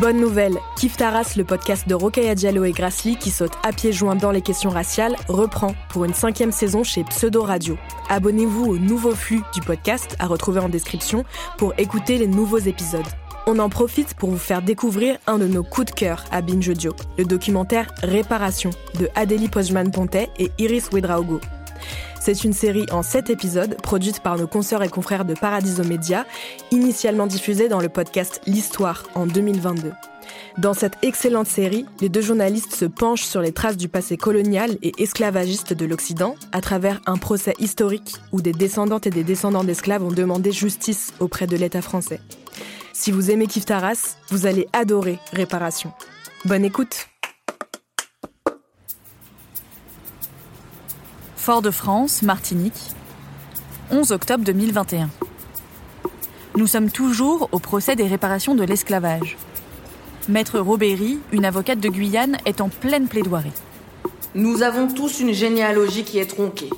Bonne nouvelle, Kif Taras, le podcast de Rokaya Diallo et Grassly qui saute à pieds joints dans les questions raciales, reprend pour une cinquième saison chez Pseudo Radio. Abonnez-vous au nouveau flux du podcast à retrouver en description pour écouter les nouveaux épisodes. On en profite pour vous faire découvrir un de nos coups de cœur à Binge Audio, le documentaire Réparation de Adélie Postman-Pontet et Iris Ouedraogo. C'est une série en 7 épisodes produite par nos consoeurs et confrères de Paradiso Media, initialement diffusée dans le podcast L'Histoire en 2022. Dans cette excellente série, les deux journalistes se penchent sur les traces du passé colonial et esclavagiste de l'Occident à travers un procès historique où des descendantes et des descendants d'esclaves ont demandé justice auprès de l'État français. Si vous aimez Kif Taras, vous allez adorer Réparation. Bonne écoute Fort-de-France, Martinique, 11 octobre 2021. Nous sommes toujours au procès des réparations de l'esclavage. Maître Robéry, une avocate de Guyane, est en pleine plaidoirie. Nous avons tous une généalogie qui est tronquée,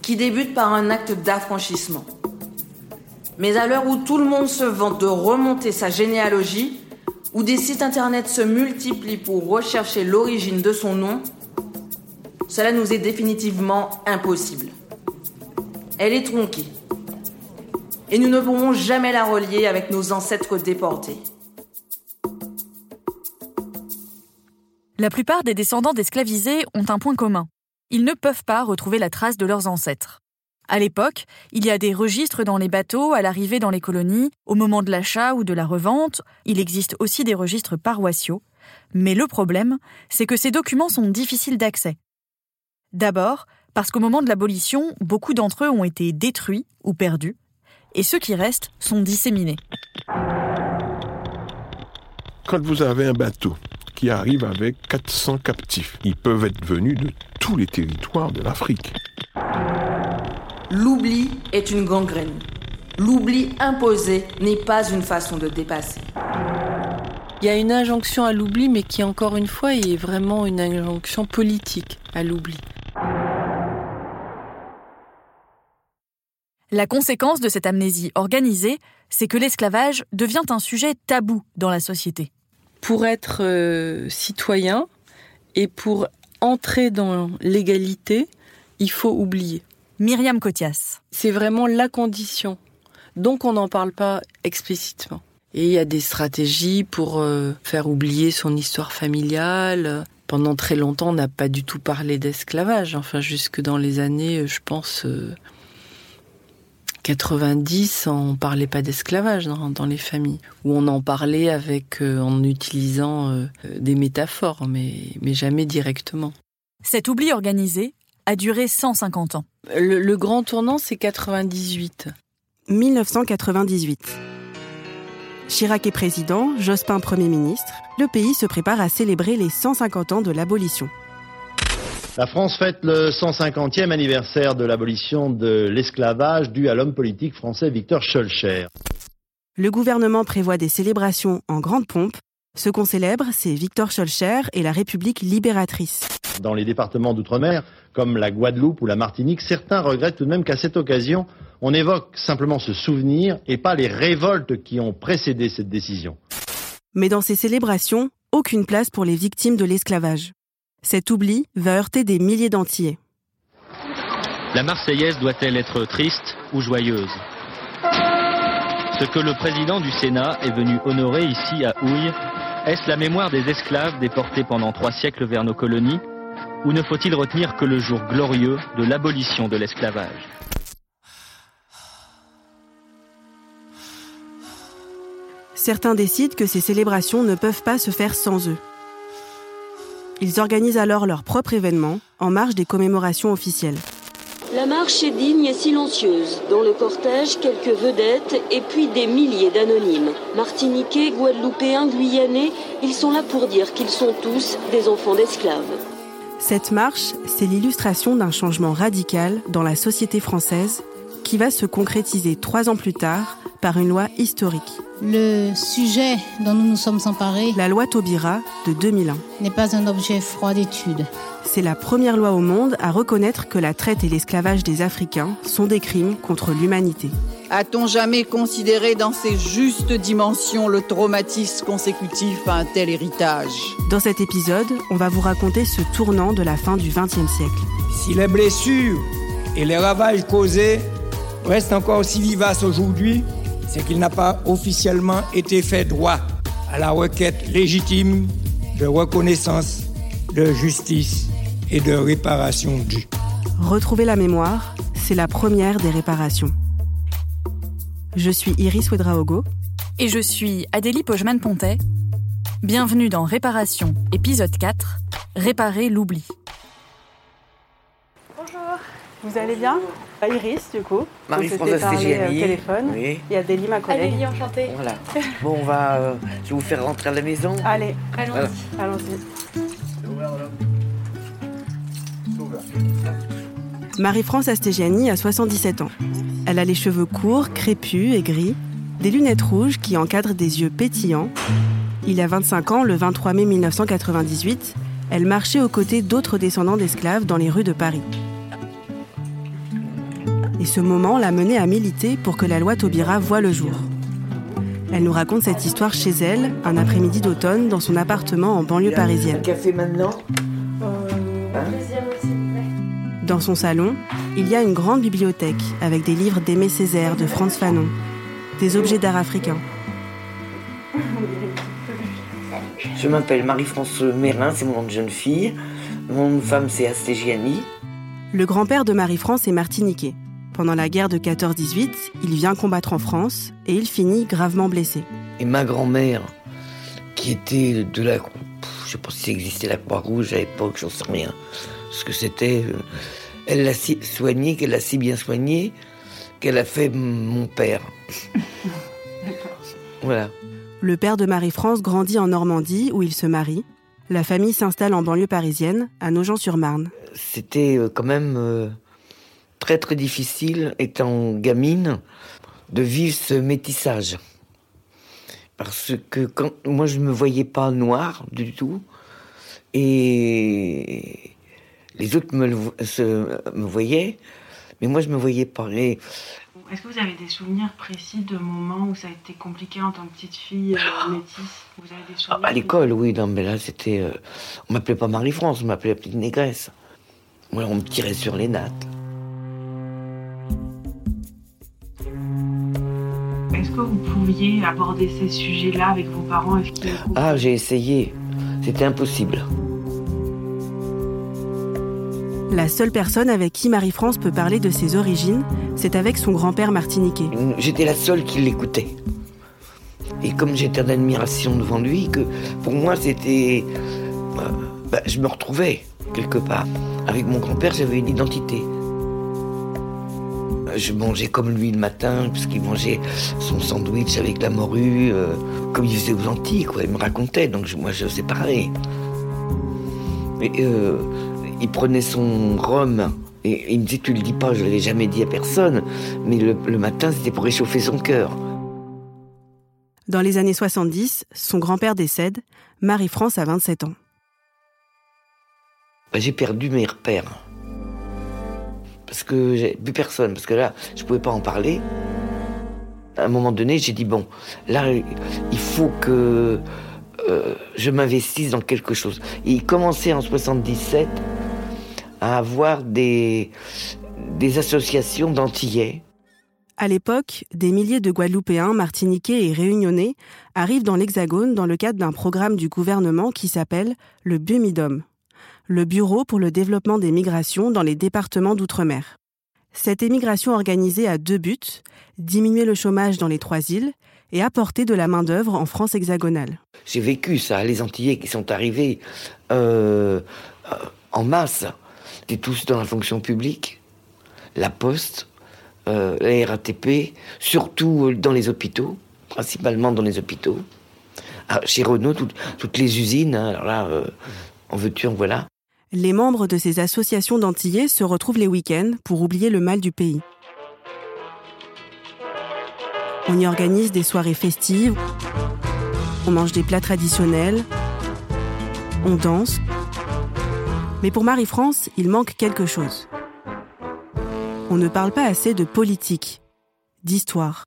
qui débute par un acte d'affranchissement. Mais à l'heure où tout le monde se vante de remonter sa généalogie, où des sites internet se multiplient pour rechercher l'origine de son nom, cela nous est définitivement impossible. Elle est tronquée. Et nous ne pourrons jamais la relier avec nos ancêtres déportés. La plupart des descendants d'esclavisés ont un point commun. Ils ne peuvent pas retrouver la trace de leurs ancêtres. À l'époque, il y a des registres dans les bateaux, à l'arrivée dans les colonies, au moment de l'achat ou de la revente. Il existe aussi des registres paroissiaux. Mais le problème, c'est que ces documents sont difficiles d'accès. D'abord, parce qu'au moment de l'abolition, beaucoup d'entre eux ont été détruits ou perdus, et ceux qui restent sont disséminés. Quand vous avez un bateau qui arrive avec 400 captifs, ils peuvent être venus de tous les territoires de l'Afrique. L'oubli est une gangrène. L'oubli imposé n'est pas une façon de dépasser. Il y a une injonction à l'oubli, mais qui, encore une fois, est vraiment une injonction politique à l'oubli. La conséquence de cette amnésie organisée, c'est que l'esclavage devient un sujet tabou dans la société. Pour être euh, citoyen et pour entrer dans l'égalité, il faut oublier. Myriam Cotias. C'est vraiment la condition. Donc on n'en parle pas explicitement. Et il y a des stratégies pour euh, faire oublier son histoire familiale. Pendant très longtemps, on n'a pas du tout parlé d'esclavage. Enfin, jusque dans les années, je pense, euh, 90, on parlait pas d'esclavage dans, les familles. Ou on en parlait avec, euh, en utilisant euh, des métaphores, mais, mais jamais directement. Cet oubli organisé a duré 150 ans. Le, le grand tournant, c'est 98. 1998. Chirac est président, Jospin Premier ministre. Le pays se prépare à célébrer les 150 ans de l'abolition. La France fête le 150e anniversaire de l'abolition de l'esclavage dû à l'homme politique français Victor Schœlcher. Le gouvernement prévoit des célébrations en grande pompe. Ce qu'on célèbre, c'est Victor Schœlcher et la République libératrice. Dans les départements d'outre-mer, comme la Guadeloupe ou la Martinique, certains regrettent tout de même qu'à cette occasion, on évoque simplement ce souvenir et pas les révoltes qui ont précédé cette décision. Mais dans ces célébrations, aucune place pour les victimes de l'esclavage. Cet oubli va heurter des milliers d'Antillais. La Marseillaise doit-elle être triste ou joyeuse? Ce que le président du Sénat est venu honorer ici à Houille, est-ce la mémoire des esclaves déportés pendant trois siècles vers nos colonies? Ou ne faut-il retenir que le jour glorieux de l'abolition de l'esclavage? Certains décident que ces célébrations ne peuvent pas se faire sans eux. Ils organisent alors leur propre événement en marge des commémorations officielles. La marche est digne et silencieuse. Dans le cortège, quelques vedettes et puis des milliers d'anonymes. Martiniquais, Guadeloupéens, Guyanais, ils sont là pour dire qu'ils sont tous des enfants d'esclaves. Cette marche, c'est l'illustration d'un changement radical dans la société française qui va se concrétiser trois ans plus tard par une loi historique. Le sujet dont nous nous sommes emparés, la loi Taubira de 2001, n'est pas un objet froid d'étude. C'est la première loi au monde à reconnaître que la traite et l'esclavage des Africains sont des crimes contre l'humanité. A-t-on jamais considéré dans ses justes dimensions le traumatisme consécutif à un tel héritage? Dans cet épisode, on va vous raconter ce tournant de la fin du XXe siècle. Si les blessures et les ravages causés restent encore aussi vivaces aujourd'hui, c'est qu'il n'a pas officiellement été fait droit à la requête légitime de reconnaissance, de justice et de réparation due. Retrouver la mémoire, c'est la première des réparations. Je suis Iris Ouedraogo. Et je suis Adélie Pojman-Pontet. Bienvenue dans Réparation, épisode 4, Réparer l'oubli. Vous allez bien Iris, du coup. Marie-Françoise au téléphone. Oui. Il y a Adélie, ma collègue. Adélie, enchantée. Voilà. Bon, on va. euh, je vais vous faire rentrer à la maison. Allez, Allons-y. Voilà. allons-y. Marie-France Astégiani a 77 ans. Elle a les cheveux courts, crépus et gris, des lunettes rouges qui encadrent des yeux pétillants. Il y a 25 ans, le 23 mai 1998, elle marchait aux côtés d'autres descendants d'esclaves dans les rues de Paris. Et ce moment l'a menée à militer pour que la loi Taubira voie le jour. Elle nous raconte cette histoire chez elle, un après-midi d'automne, dans son appartement en banlieue Un parisienne. café maintenant vous plaît. Dans son salon, il y a une grande bibliothèque avec des livres d'Aimé Césaire, de Franz Fanon, des objets d'art africains. Je m'appelle Marie-France Mérin, c'est mon nom de jeune fille. Mon nom de femme, c'est Astégiani. Le grand-père de Marie-France est martiniquais. Pendant la guerre de 14-18, il vient combattre en France et il finit gravement blessé. Et ma grand-mère, qui était de la. Je sais pas si existait la Croix-Rouge à l'époque, j'en sais rien. Ce que c'était. euh, Elle l'a si soigné, qu'elle l'a si bien soigné, qu'elle a fait mon père. Voilà. Le père de Marie-France grandit en Normandie où il se marie. La famille s'installe en banlieue parisienne, à Nogent-sur-Marne. C'était euh, quand même euh, très très difficile, étant gamine, de vivre ce métissage. Parce que quand moi je me voyais pas noir du tout, et les autres me, le se- me voyaient, mais moi je me voyais pas. Et Est-ce que vous avez des souvenirs précis de moments où ça a été compliqué en tant que petite fille euh, métisse? Vous avez des à- souvenirs? à l'école, oui, non, mais là c'était, euh, on m'appelait pas Marie-France, on m'appelait la petite négresse. Moi, on me tirait sur les nattes. Que vous pouviez aborder ces sujets-là avec vos parents? Est-ce qu'ils Ah, j'ai essayé, c'était impossible. La seule personne avec qui Marie-France peut parler de ses origines, c'est avec son grand-père martiniquais. J'étais la seule qui l'écoutait. Et comme j'étais d'admiration devant lui, que pour moi c'était. euh, bah, je me retrouvais quelque part. Avec mon grand-père, j'avais une identité. Je mangeais comme lui le matin, puisqu'il mangeait son sandwich avec la morue, euh, comme il faisait aux Antilles, quoi. Il me racontait, donc je- moi je sais pareil. Et, euh, il prenait son rhum et il me disait Tu le dis pas, je l'ai jamais dit à personne, mais le, le matin c'était pour réchauffer son cœur. Dans les années 70, son grand-père décède, Marie-France a 27 ans. J'ai perdu mes repères. Parce que j'ai plus personne, parce que là, je pouvais pas en parler. À un moment donné, j'ai dit bon, là, il faut que euh, je m'investisse dans quelque chose. Et il commençait en 77 à avoir des, des associations d'antillais. À l'époque, des milliers de Guadeloupéens, Martiniquais et Réunionnais arrivent dans l'Hexagone dans le cadre d'un programme du gouvernement qui s'appelle le BUMIDOM, le Bureau pour le développement des migrations dans les départements d'outre-mer. Cette émigration organisée a deux buts, diminuer le chômage dans les trois îles et apporter de la main-d'œuvre en France hexagonale. J'ai vécu ça, les Antillais qui sont arrivés euh, en masse, étaient tous dans la fonction publique. la poste, euh, la RATP, surtout euh, dans les hôpitaux, principalement dans les hôpitaux. Ah, chez Renault, toutes, les usines, hein, alors là, en veux-tu, en voilà. Les membres de ces associations d'Antillais se retrouvent les week-ends pour oublier le mal du pays. On y organise des soirées festives, on mange des plats traditionnels, on danse. Mais pour Marie-France, il manque quelque chose. On ne parle pas assez de politique, d'histoire.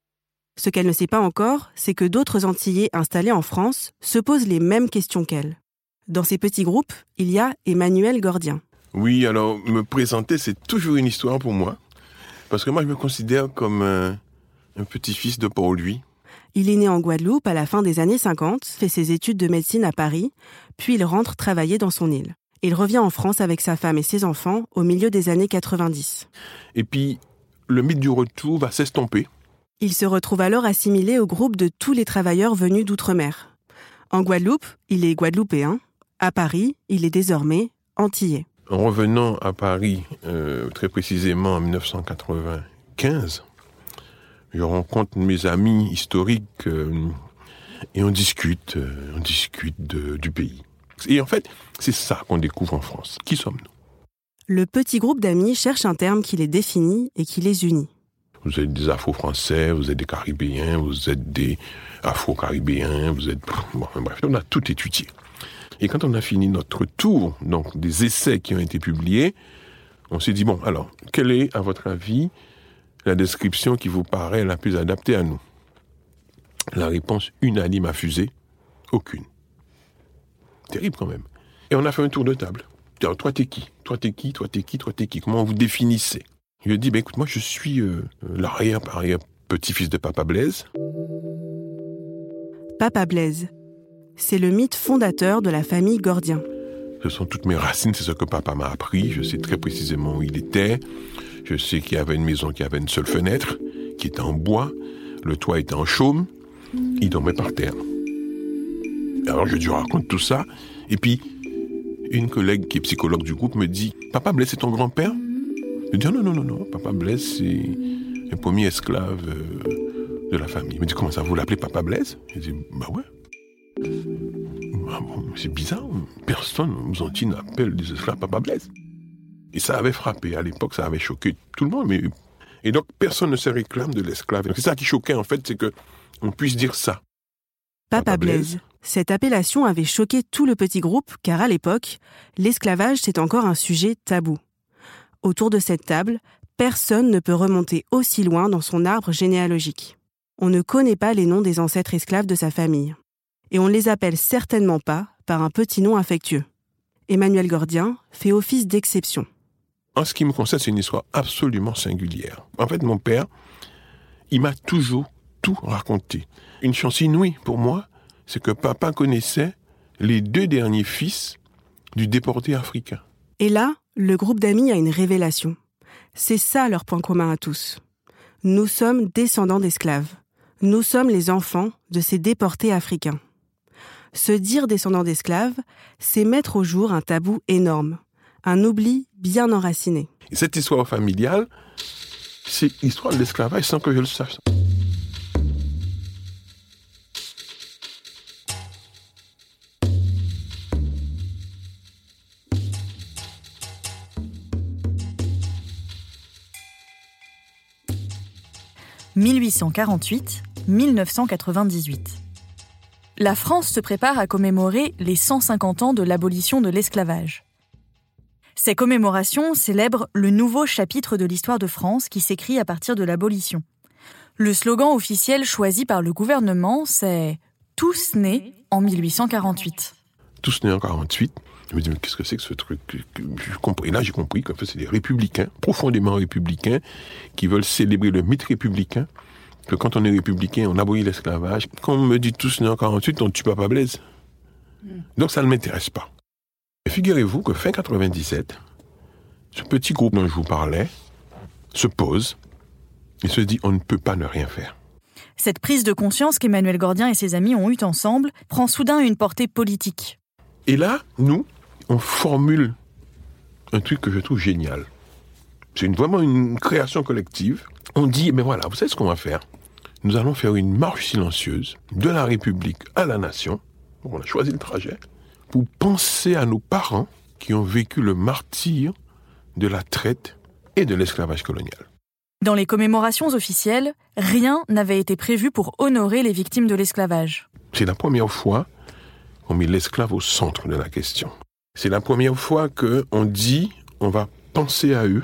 Ce qu'elle ne sait pas encore, c'est que d'autres Antillais installés en France se posent les mêmes questions qu'elle. Dans ces petits groupes, il y a Emmanuel Gordien. Oui, alors me présenter, c'est toujours une histoire pour moi. Parce que moi, je me considère comme un, un petit-fils de Paul-Louis. Il est né en Guadeloupe à la fin des années 50, fait ses études de médecine à Paris, puis il rentre travailler dans son île. Il revient en France avec sa femme et ses enfants au milieu des années 90. Et puis, le mythe du retour va s'estomper. Il se retrouve alors assimilé au groupe de tous les travailleurs venus d'outre-mer. En Guadeloupe, il est guadeloupéen. À Paris, il est désormais antillais. En revenant à Paris, euh, très précisément en 1995, je rencontre mes amis historiques euh, et on discute, euh, on discute de, du pays. Et en fait, c'est ça qu'on découvre en France. Qui sommes-nous? Le petit groupe d'amis cherche un terme qui les définit et qui les unit. Vous êtes des Afro-Français, vous êtes des Caribéens, vous êtes des Afro-Caribéens, vous êtes... Bon, bref, on a tout étudié. Et quand on a fini notre tour, donc des essais qui ont été publiés, on s'est dit, bon, alors, quelle est, à votre avis, la description qui vous paraît la plus adaptée à nous? La réponse unanime a fusé, aucune. Terrible quand même. Et on a fait un tour de table. Alors, toi, t'es qui? Toi, t'es qui? Toi, t'es qui? Toi, t'es qui? Comment vous définissez? Je lui dit, ben, écoute, moi, je suis euh, l'arrière-arrière petit-fils de Papa Blaise. Papa Blaise, c'est le mythe fondateur de la famille Gordien. Ce sont toutes mes racines, c'est ce que papa m'a appris. Je sais très précisément où il était. Je sais qu'il y avait une maison qui avait une seule fenêtre, qui était en bois. Le toit était en chaume. Il dormait par terre. Alors je lui raconte tout ça. Et puis, une collègue qui est psychologue du groupe me dit Papa Blaise, c'est ton grand-père? Je dis Non, non, non, non. Papa Blaise, c'est le premier esclave euh, de la famille. Il me dit Comment ça, vous l'appelez Papa Blaise? Je dis Bah ouais. Ah bon, c'est bizarre, personne aux Antilles n'appelle des esclaves Papa Blaise. Et ça avait frappé, à l'époque, ça avait choqué tout le monde. Mais... Et donc, personne ne se réclame de l'esclave. C'est ça qui choquait, en fait, c'est que on puisse dire ça. Papa, Papa Blaise. Blaise. Cette appellation avait choqué tout le petit groupe, car à l'époque, l'esclavage, c'est encore un sujet tabou. Autour de cette table, personne ne peut remonter aussi loin dans son arbre généalogique. On ne connaît pas les noms des ancêtres esclaves de sa famille et on ne les appelle certainement pas par un petit nom affectueux. Emmanuel Gordien fait office d'exception. En ce qui me concerne, c'est une histoire absolument singulière. En fait, mon père, il m'a toujours tout raconté. Une chance inouïe pour moi, c'est que papa connaissait les deux derniers fils du déporté africain. Et là, le groupe d'amis a une révélation. C'est ça leur point commun à tous. Nous sommes descendants d'esclaves. Nous sommes les enfants de ces déportés africains. Se dire descendant d'esclaves, c'est mettre au jour un tabou énorme, un oubli bien enraciné. Et cette histoire familiale, c'est l'histoire de l'esclavage sans que je le sache. « 1848-1998 la France se prépare à commémorer les 150 ans de l'abolition de l'esclavage. Ces commémorations célèbrent le nouveau chapitre de l'histoire de France qui s'écrit à partir de l'abolition. Le slogan officiel choisi par le gouvernement, c'est Tous nés en 1848. Tous nés en 48. Je me dis, mais qu'est-ce que c'est que ce truc Et là, j'ai compris que c'est des républicains, profondément républicains, qui veulent célébrer le mythe républicain que quand on est républicain, on abolit l'esclavage. Quand on me dit tous né en 48, on tue Papa Blaise. Mm. Donc ça ne m'intéresse pas. Figurez-vous que fin 97, ce petit groupe dont je vous parlais se pose et se dit on ne peut pas ne rien faire. Cette prise de conscience qu'Emmanuel Gordien et ses amis ont eue ensemble prend soudain une portée politique. Et là, nous, on formule un truc que je trouve génial. C'est une, vraiment une création collective. On dit, mais voilà, vous savez ce qu'on va faire Nous allons faire une marche silencieuse de la République à la nation. On a choisi le trajet pour penser à nos parents qui ont vécu le martyr de la traite et de l'esclavage colonial. Dans les commémorations officielles, rien n'avait été prévu pour honorer les victimes de l'esclavage. C'est la première fois qu'on met l'esclave au centre de la question. C'est la première fois qu'on dit on va penser à eux,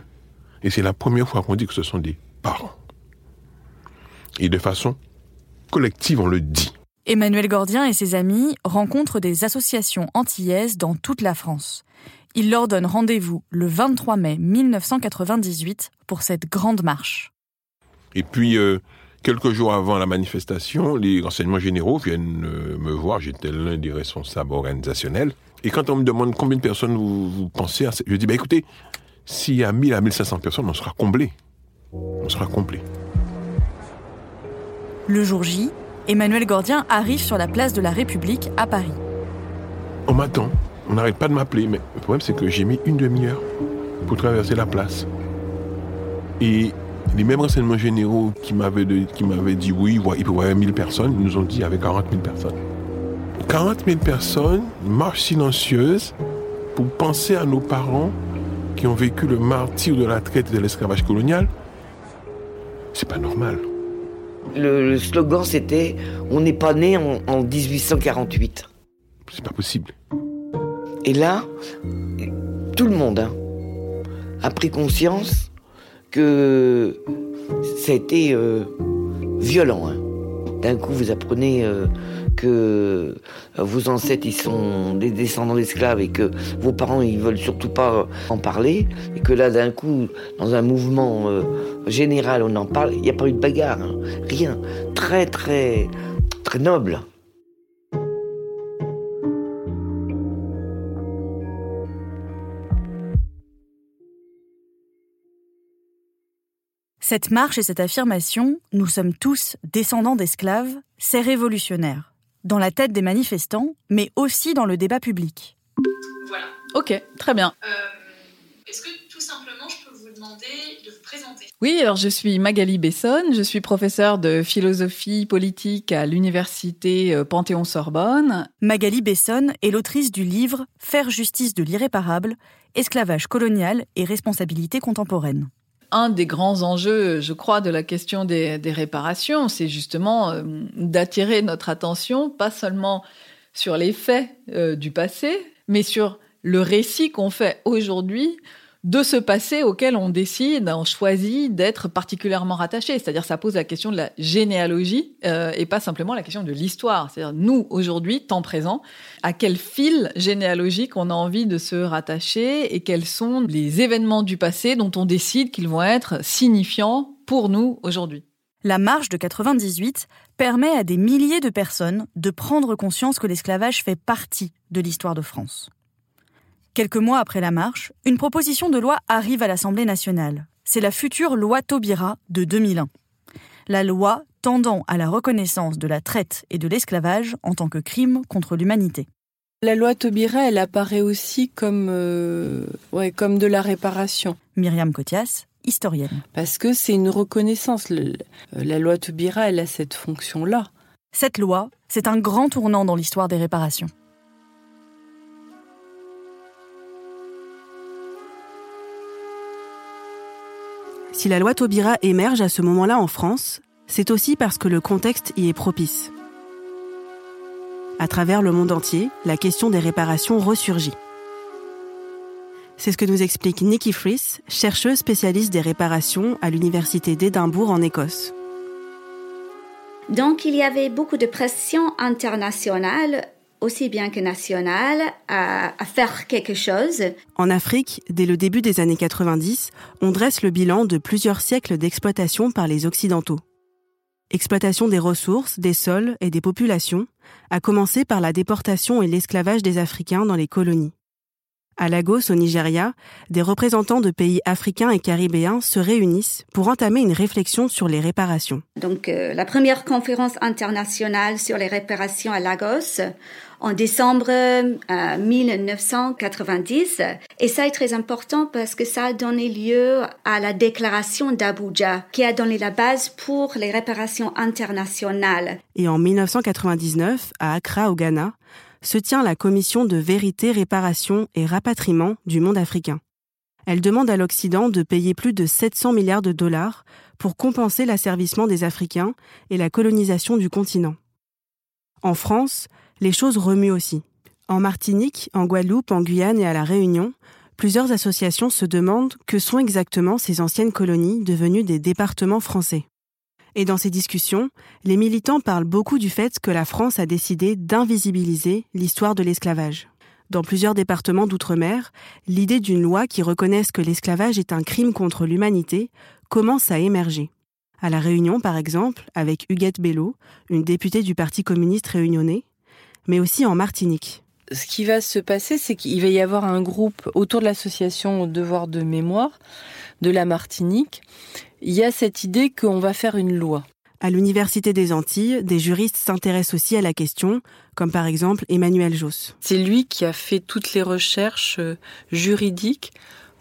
et c'est la première fois qu'on dit que ce sont des parents. Et de façon collective, on le dit. Emmanuel Gordien et ses amis rencontrent des associations antillaises dans toute la France. Il leur donne rendez-vous le 23 mai 1998 pour cette grande marche. Et puis, euh, quelques jours avant la manifestation, les renseignements généraux viennent euh, me voir. J'étais l'un des responsables organisationnels. Et quand on me demande combien de personnes vous, pensez, à... je dis, bah, écoutez, s'il y a 1000 à 1500 personnes, on sera comblé. On sera complet. Le jour J, Emmanuel Gordien arrive sur la place de la République à Paris. On m'attend. On n'arrête pas de m'appeler, mais le problème c'est que j'ai mis une demi-heure pour traverser la place. Et les mêmes renseignements généraux qui m'avaient, dit oui, il peut y avoir 1000 personnes, nous ont dit qu'il y avait 40 000 personnes. 40 000 personnes, marche silencieuse pour penser à nos parents qui ont vécu le martyr de la traite et de l'esclavage colonial. C'est pas normal. Le, slogan c'était On n'est pas né en, en 1848. C'est pas possible. Et là, tout le monde hein, a pris conscience que ça a été euh, violent. Hein. D'un coup, vous apprenez euh, que vos ancêtres ils sont des descendants d'esclaves et que vos parents ils veulent surtout pas en parler et que là d'un coup dans un mouvement euh, général on en parle il n'y a pas eu de bagarre hein. rien très très très noble Cette marche et cette affirmation, nous sommes tous descendants d'esclaves, c'est révolutionnaire. Dans la tête des manifestants, mais aussi dans le débat public. Voilà. Ok, très bien. Euh, est-ce que tout simplement je peux vous demander de vous présenter? Oui, alors je suis Magali Besson, je suis professeure de philosophie politique à l'université euh, Panthéon-Sorbonne. Magali Besson est l'autrice du livre Faire justice de l'irréparable, esclavage colonial et responsabilité contemporaine un des grands enjeux, je crois, de la question des, réparations, c'est justement euh, d'attirer notre attention, pas seulement sur les faits euh, du passé, mais sur le récit qu'on fait aujourd'hui de ce passé auquel on décide, on choisit d'être particulièrement rattaché. C'est-à-dire, ça pose la question de la généalogie euh, et pas simplement la question de l'histoire. C'est-à-dire, nous, aujourd'hui, temps présent, à quel fil généalogique on a envie de se rattacher et quels sont les événements du passé dont on décide qu'ils vont être signifiants pour nous aujourd'hui? La marche de 98 permet à des milliers de personnes de prendre conscience que l'esclavage fait partie de l'histoire de France. Quelques mois après la marche, une proposition de loi arrive à l'Assemblée nationale. C'est la future loi Taubira de 2001. La loi tendant à la reconnaissance de la traite et de l'esclavage en tant que crime contre l'humanité. La loi Taubira, elle apparaît aussi comme, euh, ouais, comme de la réparation. Myriam Cotias, historienne. Parce que c'est une reconnaissance. la loi Taubira, elle a cette fonction-là. Cette loi, c'est un grand tournant dans l'histoire des réparations. Si la loi Taubira émerge à ce moment-là en France, c'est aussi parce que le contexte y est propice. À travers le monde entier, la question des réparations ressurgit. C'est ce que nous explique Nikki Fries, chercheuse spécialiste des réparations à l'Université d'Édimbourg en Écosse. Donc il y avait beaucoup de pression internationale aussi bien que national à, faire quelque chose. En Afrique, dès le début des années 90, on dresse le bilan de plusieurs siècles d'exploitation par les Occidentaux. Exploitation des ressources, des sols et des populations, a commencé par la déportation et l'esclavage des Africains dans les colonies. À Lagos, au Nigeria, des représentants de pays africains et caribéens se réunissent pour entamer une réflexion sur les réparations. Donc, euh, la première conférence internationale sur les réparations à Lagos en décembre euh, 1990. Et ça est très important parce que ça a donné lieu à la déclaration d'Abuja qui a donné la base pour les réparations internationales. Et en 1999, à Accra, au Ghana, se tient la commission de vérité, réparation et rapatriement du monde africain. Elle demande à l'Occident de payer plus de 700 milliards de dollars pour compenser l'asservissement des Africains et la colonisation du continent. En France, les choses remuent aussi. En Martinique, en Guadeloupe, en Guyane et à La Réunion, plusieurs associations se demandent que sont exactement ces anciennes colonies devenues des départements français. Et dans ces discussions, les militants parlent beaucoup du fait que la France a décidé d'invisibiliser l'histoire de l'esclavage. Dans plusieurs départements d'outre-mer, l'idée d'une loi qui reconnaisse que l'esclavage est un crime contre l'humanité commence à émerger. À La Réunion, par exemple, avec Huguette Bello, une députée du Parti communiste réunionnais, mais aussi en Martinique. Ce qui va se passer, c'est qu'il va y avoir un groupe autour de l'association Devoir de mémoire de la Martinique il y a cette idée qu'on va faire une loi. À l'Université des Antilles, des juristes s'intéressent aussi à la question, comme par exemple Emmanuel Josse. C'est lui qui a fait toutes les recherches euh, juridiques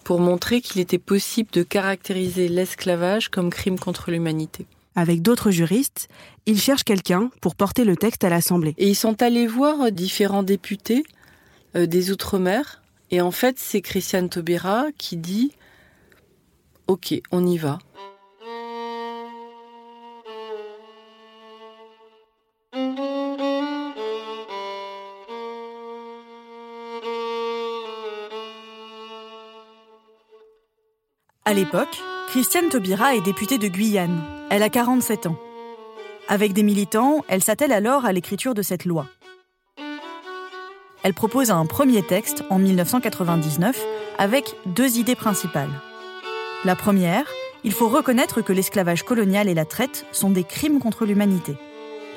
pour montrer qu'il était possible de caractériser l'esclavage comme crime contre l'humanité. Avec d'autres juristes, ils cherchent quelqu'un pour porter le texte à l'Assemblée. Et ils sont allés voir différents députés euh, des Outre-mer. Et en fait, c'est Christiane Taubira qui dit Ok, on y va. À l'époque, Christiane Taubira est députée de Guyane. Elle a 47 ans. Avec des militants, elle s'attelle alors à l'écriture de cette loi. Elle propose un premier texte en 1999 avec deux idées principales. La première, il faut reconnaître que l'esclavage colonial et la traite sont des crimes contre l'humanité.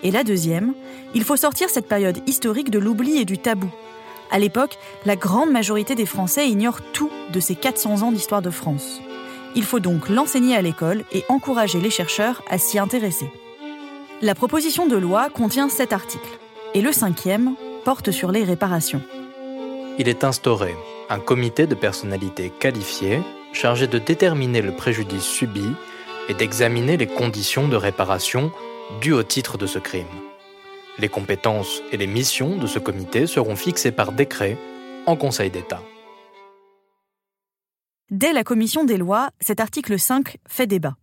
Et la deuxième, il faut sortir cette période historique de l'oubli et du tabou. À l'époque, la grande majorité des Français ignorent tout de ces 400 ans d'histoire de France. Il faut donc l'enseigner à l'école et encourager les chercheurs à s'y intéresser. La proposition de loi contient sept articles, et le cinquième porte sur les réparations. Il est instauré un comité de personnalités qualifiées chargé de déterminer le préjudice subi et d'examiner les conditions de réparation dues au titre de ce crime. Les compétences et les missions de ce comité seront fixées par décret en Conseil d'État. Dès la commission des lois, cet article 5 fait débat.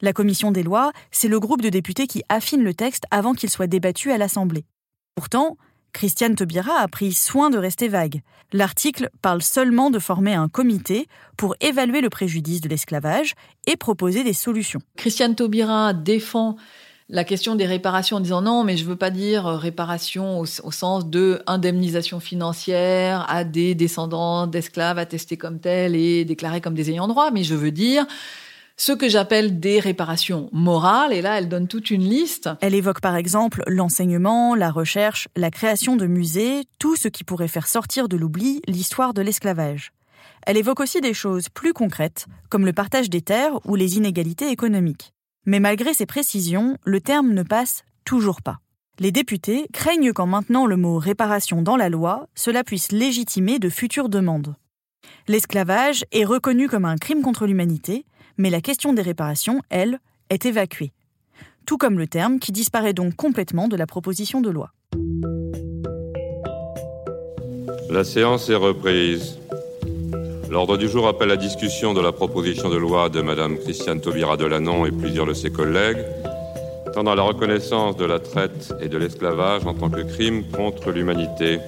La commission des lois, c'est le groupe de députés qui affine le texte avant qu'il soit débattu à l'Assemblée. Pourtant, Christiane Taubira a pris soin de rester vague. L'article parle seulement de former un comité pour évaluer le préjudice de l'esclavage et proposer des solutions. Christiane Taubira défend la question des réparations en disant non, mais je veux pas dire réparation au, au sens de indemnisation financière à des descendants d'esclaves attestés comme tels et déclarés comme des ayants droit, mais je veux dire ce que j'appelle des réparations morales, et là elle donne toute une liste. Elle évoque par exemple l'enseignement, la recherche, la création de musées, tout ce qui pourrait faire sortir de l'oubli l'histoire de l'esclavage. Elle évoque aussi des choses plus concrètes, comme le partage des terres ou les inégalités économiques. Mais malgré ces précisions, le terme ne passe toujours pas. Les députés craignent qu'en maintenant le mot réparation dans la loi, cela puisse légitimer de futures demandes. L'esclavage est reconnu comme un crime contre l'humanité, mais la question des réparations, elle, est évacuée. Tout comme le terme qui disparaît donc complètement de la proposition de loi. La séance est reprise. L'ordre du jour appelle la discussion de la proposition de loi de Mme Christiane Taubira Delanon et plusieurs de ses collègues tendant à la reconnaissance de la traite et de l'esclavage en tant que crime contre l'humanité.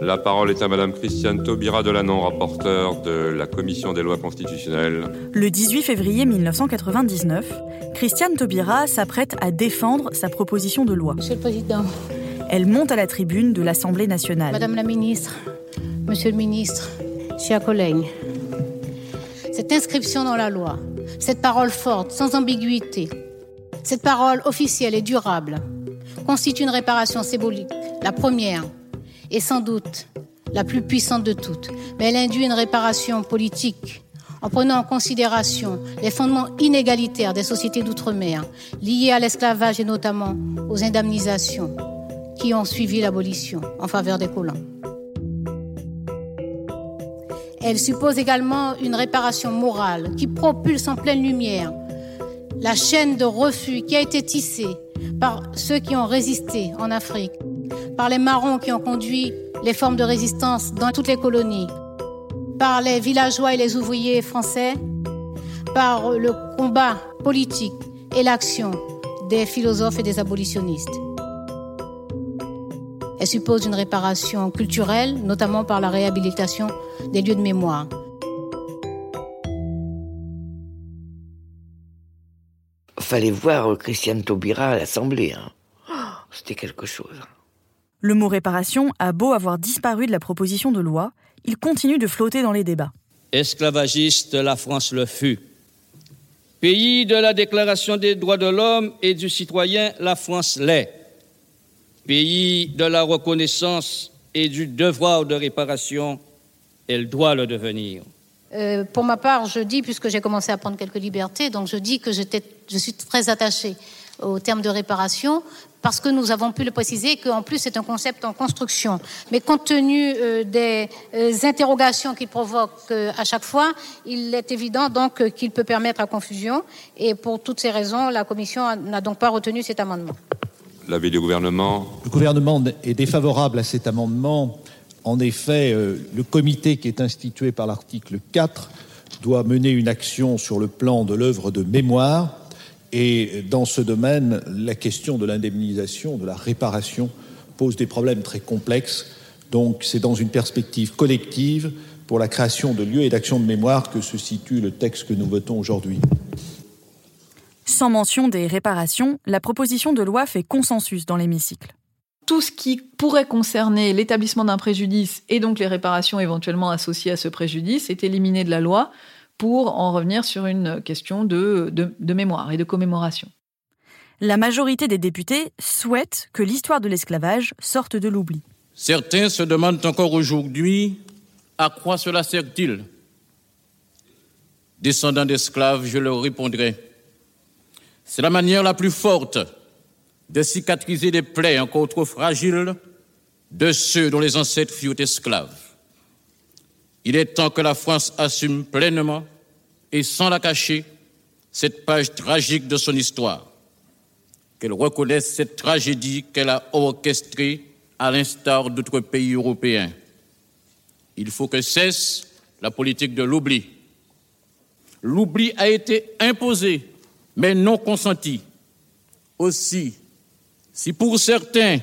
La parole est à Mme Christiane Taubira Delanon, rapporteure de la Commission des lois constitutionnelles. Le 18 février 1999, Christiane Taubira s'apprête à défendre sa proposition de loi. Monsieur le Président. Elle monte à la tribune de l'Assemblée nationale. Madame la Ministre, Monsieur le Ministre, chers collègues, cette inscription dans la loi, cette parole forte, sans ambiguïté, cette parole officielle et durable constitue une réparation symbolique, la première et sans doute la plus puissante de toutes, mais elle induit une réparation politique en prenant en considération les fondements inégalitaires des sociétés d'outre-mer liés à l'esclavage et notamment aux indemnisations qui ont suivi l'abolition en faveur des colons. Elle suppose également une réparation morale qui propulse en pleine lumière la chaîne de refus qui a été tissée par ceux qui ont résisté en Afrique, par les marrons qui ont conduit les formes de résistance dans toutes les colonies, par les villageois et les ouvriers français, par le combat politique et l'action des philosophes et des abolitionnistes. Elle suppose une réparation culturelle, notamment par la réhabilitation des lieux de mémoire. Fallait voir Christiane Taubira à l'Assemblée. Hein. C'était quelque chose. Le mot réparation a beau avoir disparu de la proposition de loi, il continue de flotter dans les débats. Esclavagiste, la France le fut. Pays de la Déclaration des droits de l'homme et du citoyen, la France l'est. Pays de la reconnaissance et du devoir de réparation, elle doit le devenir. Euh, pour ma part, je dis, puisque j'ai commencé à prendre quelques libertés, donc je dis que je suis très attachée au terme de réparation, parce que nous avons pu le préciser qu'en plus c'est un concept en construction. Mais compte tenu euh, des euh, interrogations qu'il provoque à chaque fois, il est évident donc qu'il peut permettre à confusion. Et pour toutes ces raisons, la Commission n'a donc pas retenu cet amendement. L'avis du gouvernement Le gouvernement est défavorable à cet amendement. En effet, le comité qui est institué par l'article 4 doit mener une action sur le plan de l'œuvre de mémoire et dans ce domaine, la question de l'indemnisation, de la réparation, pose des problèmes très complexes. Donc c'est dans une perspective collective pour la création de lieux et d'actions de mémoire que se situe le texte que nous votons aujourd'hui. Sans mention des réparations, la proposition de loi fait consensus dans l'hémicycle. Tout ce qui pourrait concerner l'établissement d'un préjudice et donc les réparations éventuellement associées à ce préjudice est éliminé de la loi pour en revenir sur une question de, de, mémoire et de commémoration. La majorité des députés souhaitent que l'histoire de l'esclavage sorte de l'oubli. Certains se demandent encore aujourd'hui à quoi cela sert-il? Descendants d'esclaves, je leur répondrai. C'est la manière la plus forte de cicatriser les plaies encore trop fragiles de ceux dont les ancêtres furent esclaves. Il est temps que la France assume pleinement et sans la cacher cette page tragique de son histoire, qu'elle reconnaisse cette tragédie qu'elle a orchestrée à l'instar d'autres pays européens. Il faut que cesse la politique de l'oubli. L'oubli a été imposé, mais non consenti. Aussi, si pour certains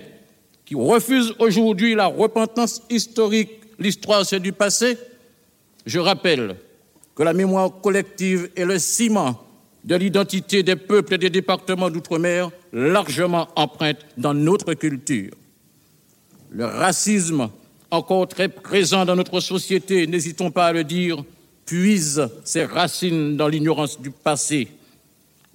qui refusent aujourd'hui la repentance historique, l'histoire c'est du passé, je rappelle que la mémoire collective est le ciment de l'identité des peuples et des départements d'outre-mer largement empreinte dans notre culture. Le racisme, encore très présent dans notre société, n'hésitons pas à le dire, puise ses racines dans l'ignorance du passé.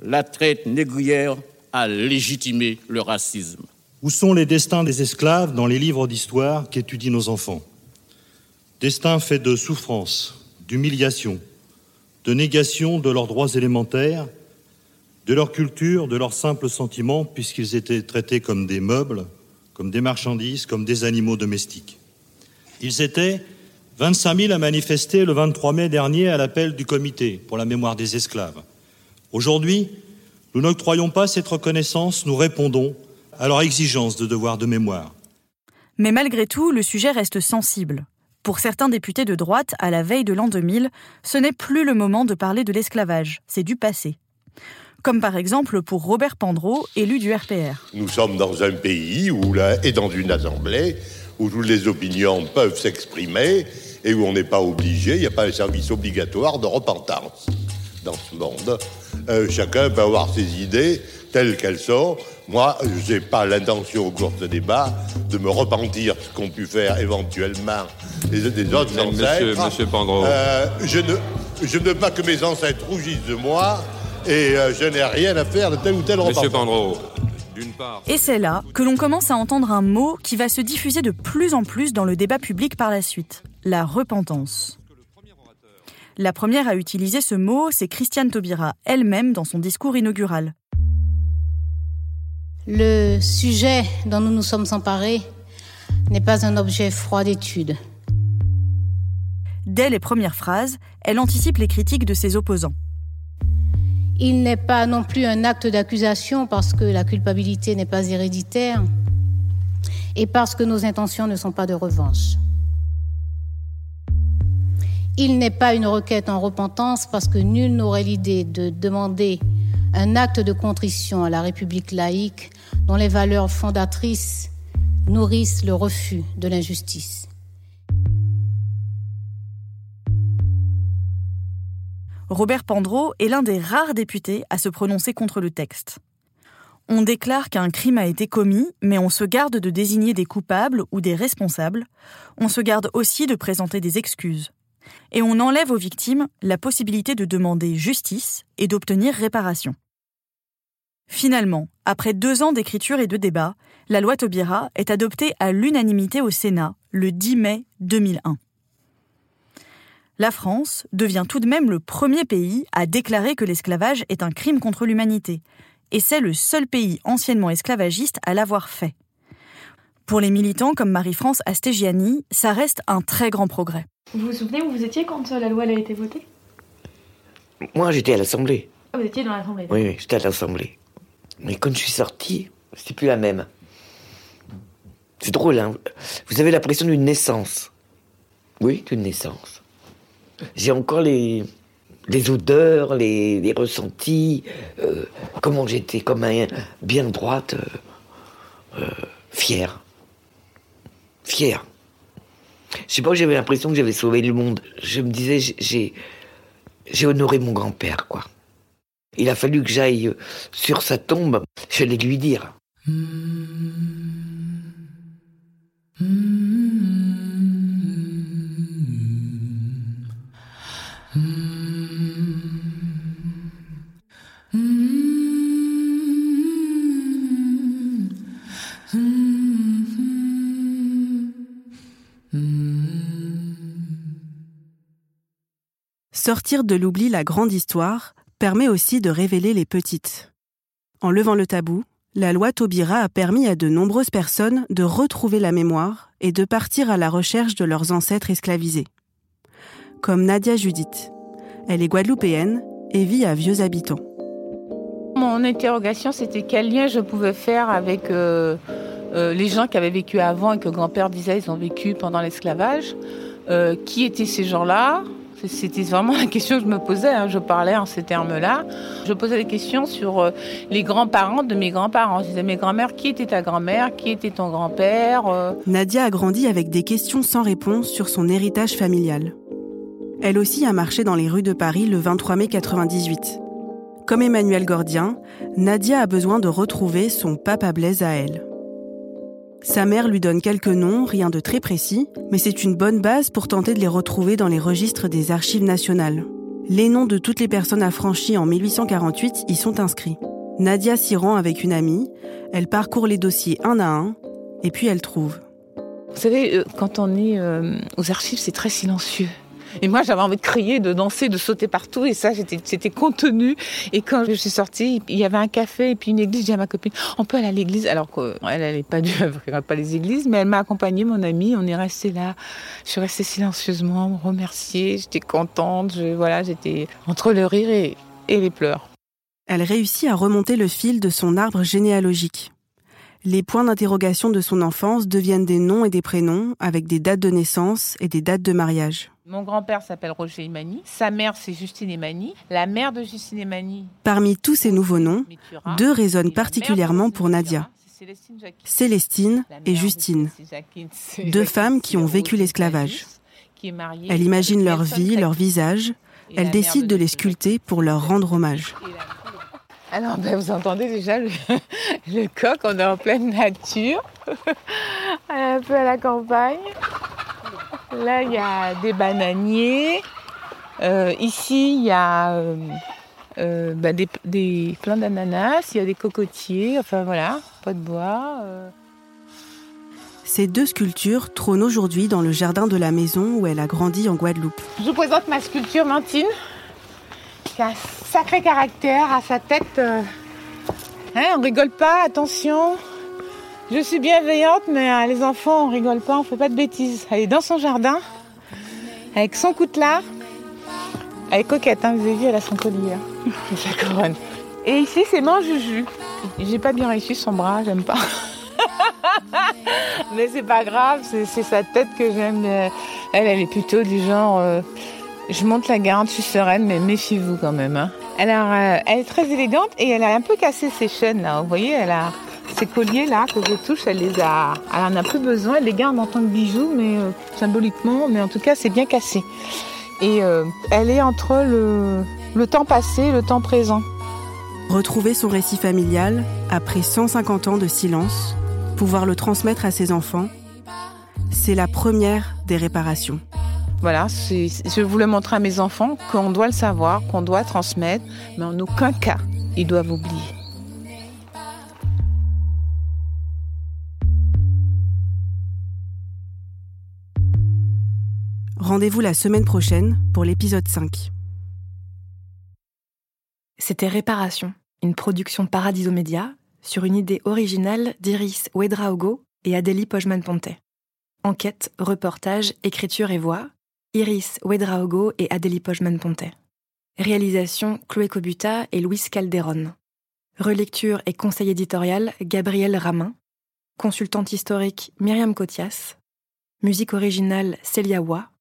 La traite négrière a légitimé le racisme. Où sont les destins des esclaves dans les livres d'histoire qu'étudient nos enfants? Destins faits de souffrance, d'humiliation, de négation de leurs droits élémentaires, de leur culture, de leurs simples sentiments, puisqu'ils étaient traités comme des meubles, comme des marchandises, comme des animaux domestiques. Ils étaient 25 000 à manifester le 23 mai dernier à l'appel du comité pour la mémoire des esclaves. Aujourd'hui, nous n'octroyons pas cette reconnaissance, nous répondons à leur exigence de devoir de mémoire. Mais malgré tout, le sujet reste sensible. Pour certains députés de droite, à la veille de l'an 2000, ce n'est plus le moment de parler de l'esclavage, c'est du passé. Comme par exemple pour Robert Pandreau, élu du RPR. Nous sommes dans un pays où là, et dans une assemblée où toutes les opinions peuvent s'exprimer et où on n'est pas obligé, il n'y a pas un service obligatoire de repentance dans ce monde. Euh, chacun peut avoir ses idées telles qu'elles sont. Moi, je n'ai pas l'intention au cours de ce débat de me repentir ce qu'ont pu faire éventuellement les, des autres ancêtres. Monsieur. Euh, je, ne, je ne veux pas que mes ancêtres rougissent de moi et euh, je n'ai rien à faire de tel ou tel Monsieur part. Et c'est là que l'on commence à entendre un mot qui va se diffuser de plus en plus dans le débat public par la suite, la repentance. La première à utiliser ce mot, c'est Christiane Taubira elle-même dans son discours inaugural. Le sujet dont nous nous sommes emparés n'est pas un objet froid d'étude. Dès les premières phrases, elle anticipe les critiques de ses opposants. Il n'est pas non plus un acte d'accusation parce que la culpabilité n'est pas héréditaire et parce que nos intentions ne sont pas de revanche. Il n'est pas une requête en repentance parce que nul n'aurait l'idée de demander un acte de contrition à la République laïque dont les valeurs fondatrices nourrissent le refus de l'injustice. Robert Pandreau est l'un des rares députés à se prononcer contre le texte. On déclare qu'un crime a été commis, mais on se garde de désigner des coupables ou des responsables. On se garde aussi de présenter des excuses. Et on enlève aux victimes la possibilité de demander justice et d'obtenir réparation. Finalement, après deux ans d'écriture et de débat, la loi Taubira est adoptée à l'unanimité au Sénat le 10 mai 2001 la France devient tout de même le premier pays à déclarer que l'esclavage est un crime contre l'humanité, et c'est le seul pays anciennement esclavagiste à l'avoir fait. Pour les militants comme Marie-France Astégiani, ça reste un très grand progrès. Vous vous souvenez où vous étiez quand la loi a été votée? Moi, j'étais à l'Assemblée. Ah, vous étiez dans l'Assemblée Oui, oui, j'étais à l'Assemblée. Mais quand je suis sorti, c'était plus la même. C'est drôle, hein Vous avez l'impression d'une naissance. Oui, d'une naissance. J'ai encore les, les odeurs, les, les ressentis, euh, comment j'étais comme un bien droite, euh, euh, fier. Fier. Je sais pas, j'avais l'impression que j'avais sauvé le monde. Je me disais, j'ai, honoré mon grand-père, quoi. Il a fallu que j'aille sur sa tombe, je l'ai lui dire. Sortir de l'oubli la grande histoire permet aussi de révéler les petites. En levant le tabou, la loi Taubira a permis à de nombreuses personnes de retrouver la mémoire et de partir à la recherche de leurs ancêtres esclavisés. Comme Nadia Judith. Elle est guadeloupéenne et vit à Vieux Habitants. Mon interrogation, c'était quel lien je pouvais faire avec euh, euh, les gens qui avaient vécu avant et que grand-père disait ils ont vécu pendant l'esclavage. Euh, qui étaient ces gens-là? C'était vraiment la question que je me posais. Hein. Je parlais en ces termes-là. Je posais des questions sur euh, les grands-parents de mes grands-parents. Je disais, mes grands-mères, qui était ta grand-mère? Qui était ton grand-père euh? Nadia a grandi avec des questions sans réponse sur son héritage familial. Elle aussi a marché dans les rues de Paris le 23 mai 98. Comme Emmanuel Gordien, Nadia a besoin de retrouver son papa Blaise à elle. Sa mère lui donne quelques noms, rien de très précis, mais c'est une bonne base pour tenter de les retrouver dans les registres des archives nationales. Les noms de toutes les personnes affranchies en 1848 y sont inscrits. Nadia s'y rend avec une amie, elle parcourt les dossiers un à un, et puis elle trouve. Vous savez, euh, quand on est euh, aux archives, c'est très silencieux. Et moi, j'avais envie de crier, de danser, de sauter partout. Et ça, c'était contenu. Et quand je suis sortie, il y avait un café et puis une église. J'ai dit à ma copine, on peut aller à l'église. Alors qu'elle, elle n'est pas du pas les églises, mais elle m'a accompagnée, mon amie. On est resté là. Je suis restée silencieusement, me remercier. J'étais contente. Voilà, j'étais entre le rire et les pleurs. Elle réussit à remonter le fil de son arbre généalogique. Les points d'interrogation de son enfance deviennent des noms et des prénoms avec des dates de naissance et des dates de mariage. Mon grand-père s'appelle Roger Emani, sa mère c'est Justine Emani, la mère de Justine Emani. Parmi tous ces nouveaux noms, deux résonnent particulièrement pour Nadia. Célestine et Justine, deux femmes qui ont vécu l'esclavage. Elle imagine leur vie, leur visage, elle décide de les sculpter pour leur rendre hommage. Alors, ben, vous entendez déjà le, coq, on est en pleine nature, un peu à la campagne. Là, il y a des bananiers. Euh, ici, il y a euh, euh, bah, des, des plants d'ananas, il y a des cocotiers, enfin voilà, pas de bois. euh. Ces deux sculptures trônent aujourd'hui dans le jardin de la maison où elle a grandi en Guadeloupe. Je vous présente ma sculpture Mantine, qui a un sacré caractère, à sa tête. hein, on rigole pas, attention. Je suis bienveillante, mais euh, les enfants, on rigole pas, on fait pas de bêtises. Elle est dans son jardin, avec son coutelas. Elle est coquette, hein, vous avez vu, elle a son collier hein, et sa couronne. Et ici, c'est mon Juju. J'ai pas bien réussi son bras, j'aime pas. Mais c'est pas grave, c'est sa tête que j'aime. Euh, Elle, elle est plutôt du genre. euh, je monte la garde, je suis sereine, mais méfiez-vous quand même. hein. Elle, a, euh, elle est très élégante et elle a un peu cassé ses chaînes là. Vous voyez, elle a ces colliers là que je touche, elle les a. Elle en a plus besoin, elle les garde en tant que bijoux, mais euh, symboliquement, mais en tout cas, c'est bien cassé. Et euh, elle est entre le, le temps passé et le temps présent. Retrouver son récit familial après 150 ans de silence, pouvoir le transmettre à ses enfants, c'est la première des réparations. Voilà, je voulais montrer à mes enfants qu'on doit le savoir, qu'on doit transmettre, mais en aucun cas, ils doivent oublier. Rendez-vous la semaine prochaine pour l'épisode 5. C'était Réparation, une production Paradiso Média sur une idée originale d'Iris Ouedraogo et Adélie Pojman-Pontet. Enquête, reportage, écriture et voix, Iris Ouedraogo et Adélie Pojman-Pontet. Réalisation Chloé Cobuta et Louis Calderon. Relecture et conseil éditorial Gabriel Ramin. Consultante historique Myriam Cotias. Musique originale Célia Wa.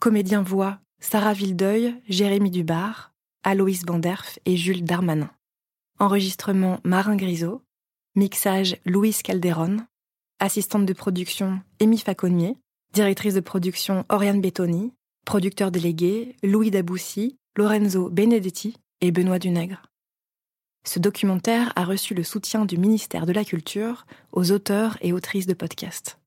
Comédien voix Sarah Vildeuil, Jérémy Dubar, Aloïs Banderf et Jules Darmanin. Enregistrement Marin Grisot. Mixage Louis Calderon. Assistante de production Amy Faconnier. Directrice de production Oriane Bettoni. Producteur délégué Louis Daboussi, Lorenzo Benedetti et Benoît Dunègre. Ce documentaire a reçu le soutien du ministère de la Culture aux auteurs et autrices de podcasts.